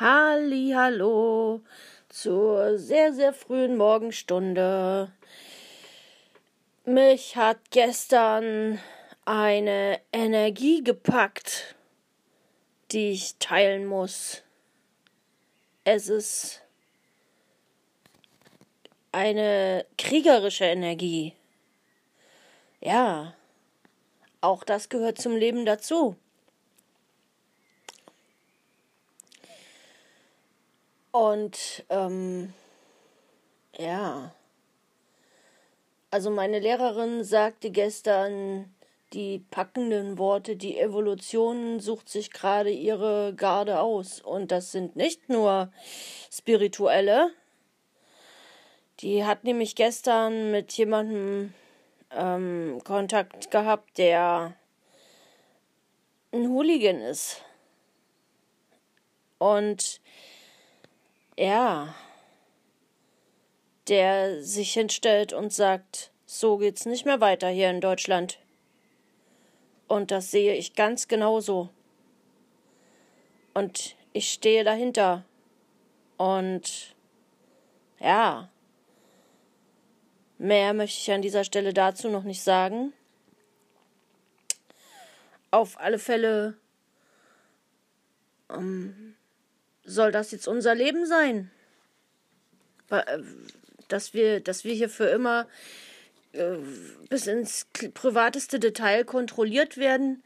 Hallo zur sehr, sehr frühen Morgenstunde. Mich hat gestern eine Energie gepackt, die ich teilen muss. Es ist eine kriegerische Energie. Ja, auch das gehört zum Leben dazu. Und ähm, ja, also meine Lehrerin sagte gestern die packenden Worte, die Evolution sucht sich gerade ihre Garde aus. Und das sind nicht nur spirituelle. Die hat nämlich gestern mit jemandem ähm, Kontakt gehabt, der ein Hooligan ist. Und ja, der sich hinstellt und sagt, so geht's nicht mehr weiter hier in Deutschland. Und das sehe ich ganz genauso. Und ich stehe dahinter. Und ja, mehr möchte ich an dieser Stelle dazu noch nicht sagen. Auf alle Fälle ähm, soll das jetzt unser Leben sein? Äh, dass wir, dass wir hier für immer äh, bis ins privateste Detail kontrolliert werden,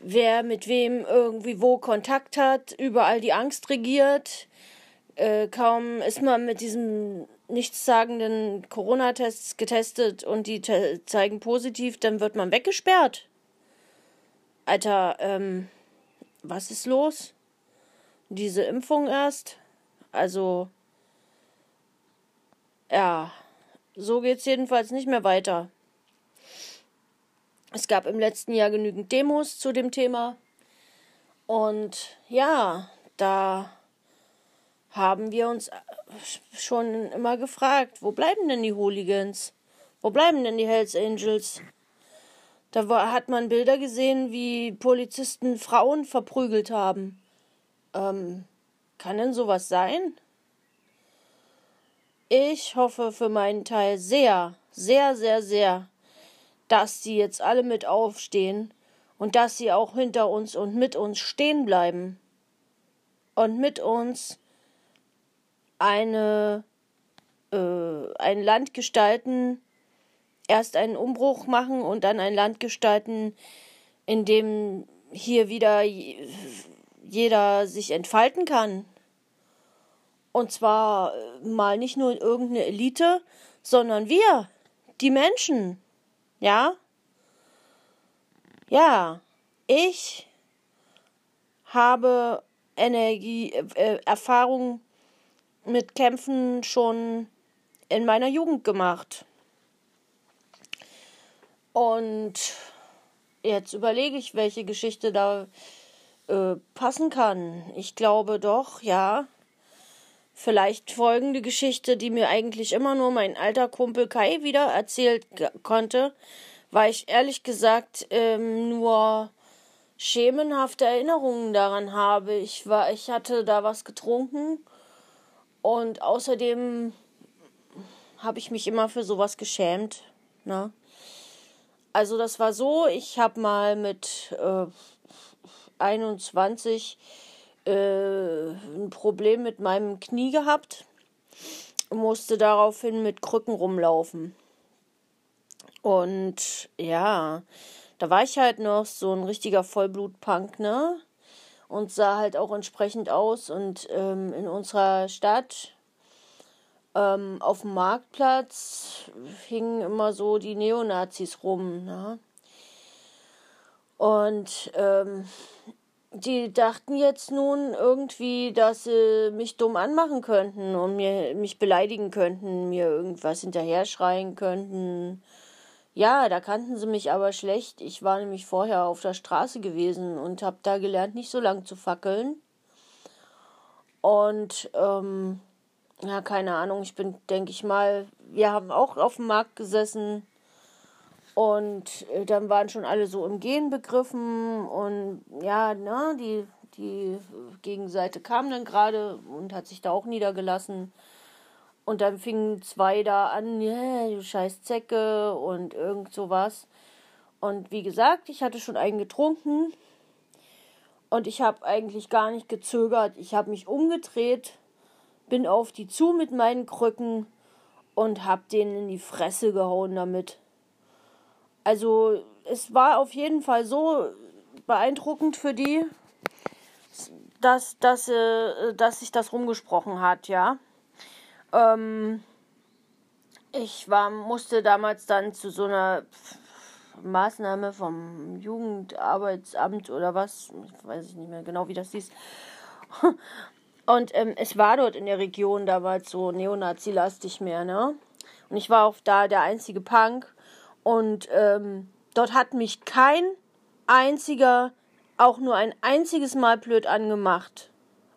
wer mit wem irgendwie wo Kontakt hat, überall die Angst regiert. Äh, kaum ist man mit diesem nichtssagenden Corona-Tests getestet und die zeigen positiv, dann wird man weggesperrt. Alter, ähm, was ist los? Diese Impfung erst. Also, ja, so geht's jedenfalls nicht mehr weiter. Es gab im letzten Jahr genügend Demos zu dem Thema. Und ja, da haben wir uns schon immer gefragt, wo bleiben denn die Hooligans? Wo bleiben denn die Hells Angels? Da war, hat man Bilder gesehen, wie Polizisten Frauen verprügelt haben. Ähm, kann denn sowas sein? Ich hoffe für meinen Teil sehr, sehr, sehr, sehr, dass sie jetzt alle mit aufstehen und dass sie auch hinter uns und mit uns stehen bleiben und mit uns eine äh, ein Land gestalten, erst einen Umbruch machen und dann ein Land gestalten, in dem hier wieder jeder sich entfalten kann. Und zwar äh, mal nicht nur irgendeine Elite, sondern wir, die Menschen. Ja? Ja, ich habe Energie, äh, Erfahrung mit Kämpfen schon in meiner Jugend gemacht. Und jetzt überlege ich, welche Geschichte da äh, passen kann. Ich glaube doch, ja. Vielleicht folgende Geschichte, die mir eigentlich immer nur mein alter Kumpel Kai wieder erzählt konnte, weil ich ehrlich gesagt ähm, nur schemenhafte Erinnerungen daran habe. Ich war, ich hatte da was getrunken und außerdem habe ich mich immer für sowas geschämt. Ne? Also das war so, ich habe mal mit äh, 21 äh, ein Problem mit meinem Knie gehabt, musste daraufhin mit Krücken rumlaufen. Und ja, da war ich halt noch so ein richtiger Vollblutpunk, ne? Und sah halt auch entsprechend aus. Und ähm, in unserer Stadt ähm, auf dem Marktplatz hingen immer so die Neonazis rum, ne? Und ähm, die dachten jetzt nun irgendwie, dass sie mich dumm anmachen könnten und mir, mich beleidigen könnten, mir irgendwas hinterher schreien könnten. Ja, da kannten sie mich aber schlecht. Ich war nämlich vorher auf der Straße gewesen und habe da gelernt, nicht so lang zu fackeln. Und ähm, ja, keine Ahnung, ich bin, denke ich mal, wir haben auch auf dem Markt gesessen und äh, dann waren schon alle so im Gehen begriffen und ja, ne, die die Gegenseite kam dann gerade und hat sich da auch niedergelassen. Und dann fingen zwei da an, yeah, du scheiß Zecke und irgend sowas. Und wie gesagt, ich hatte schon einen getrunken und ich habe eigentlich gar nicht gezögert. Ich habe mich umgedreht, bin auf die zu mit meinen Krücken und habe denen in die Fresse gehauen damit. Also es war auf jeden Fall so beeindruckend für die, dass, dass, äh, dass sich das rumgesprochen hat, ja. Ähm, ich war, musste damals dann zu so einer Maßnahme vom Jugendarbeitsamt oder was, ich weiß nicht mehr genau, wie das hieß. Und ähm, es war dort in der Region damals so Neonazi-lastig mehr, ne? Und ich war auch da der einzige Punk. Und ähm, dort hat mich kein einziger auch nur ein einziges Mal blöd angemacht.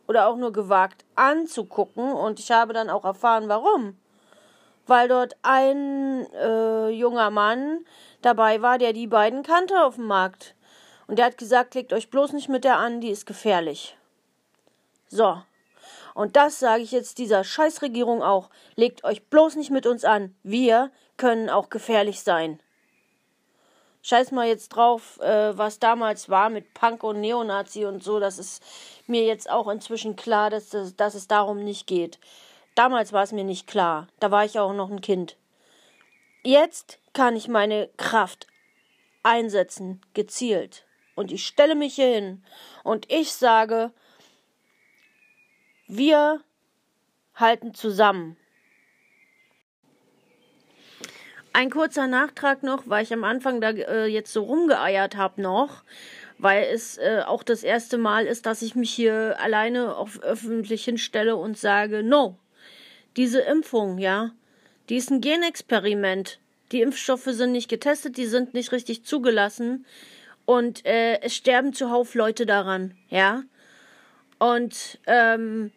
Oder auch nur gewagt anzugucken. Und ich habe dann auch erfahren, warum. Weil dort ein äh, junger Mann dabei war, der die beiden kannte auf dem Markt. Und der hat gesagt, legt euch bloß nicht mit der an, die ist gefährlich. So. Und das sage ich jetzt dieser Scheißregierung auch. Legt euch bloß nicht mit uns an. Wir können auch gefährlich sein. Scheiß mal jetzt drauf, äh, was damals war mit Punk und Neonazi und so. Das ist mir jetzt auch inzwischen klar, dass, das, dass es darum nicht geht. Damals war es mir nicht klar. Da war ich auch noch ein Kind. Jetzt kann ich meine Kraft einsetzen, gezielt. Und ich stelle mich hier hin und ich sage, wir halten zusammen. Ein kurzer Nachtrag noch, weil ich am Anfang da äh, jetzt so rumgeeiert habe noch, weil es äh, auch das erste Mal ist, dass ich mich hier alleine auf öffentlich hinstelle und sage, no, diese Impfung, ja, die ist ein Genexperiment. Die Impfstoffe sind nicht getestet, die sind nicht richtig zugelassen und äh, es sterben zuhauf Leute daran, ja. Und ähm,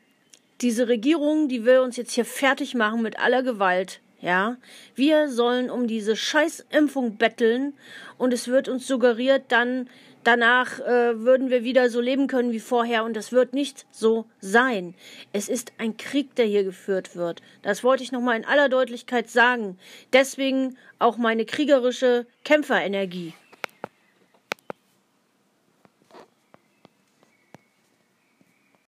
diese Regierung, die will uns jetzt hier fertig machen mit aller Gewalt. Ja, wir sollen um diese Scheißimpfung betteln und es wird uns suggeriert, dann danach äh, würden wir wieder so leben können wie vorher und das wird nicht so sein. Es ist ein Krieg, der hier geführt wird. Das wollte ich nochmal in aller Deutlichkeit sagen. Deswegen auch meine kriegerische Kämpferenergie.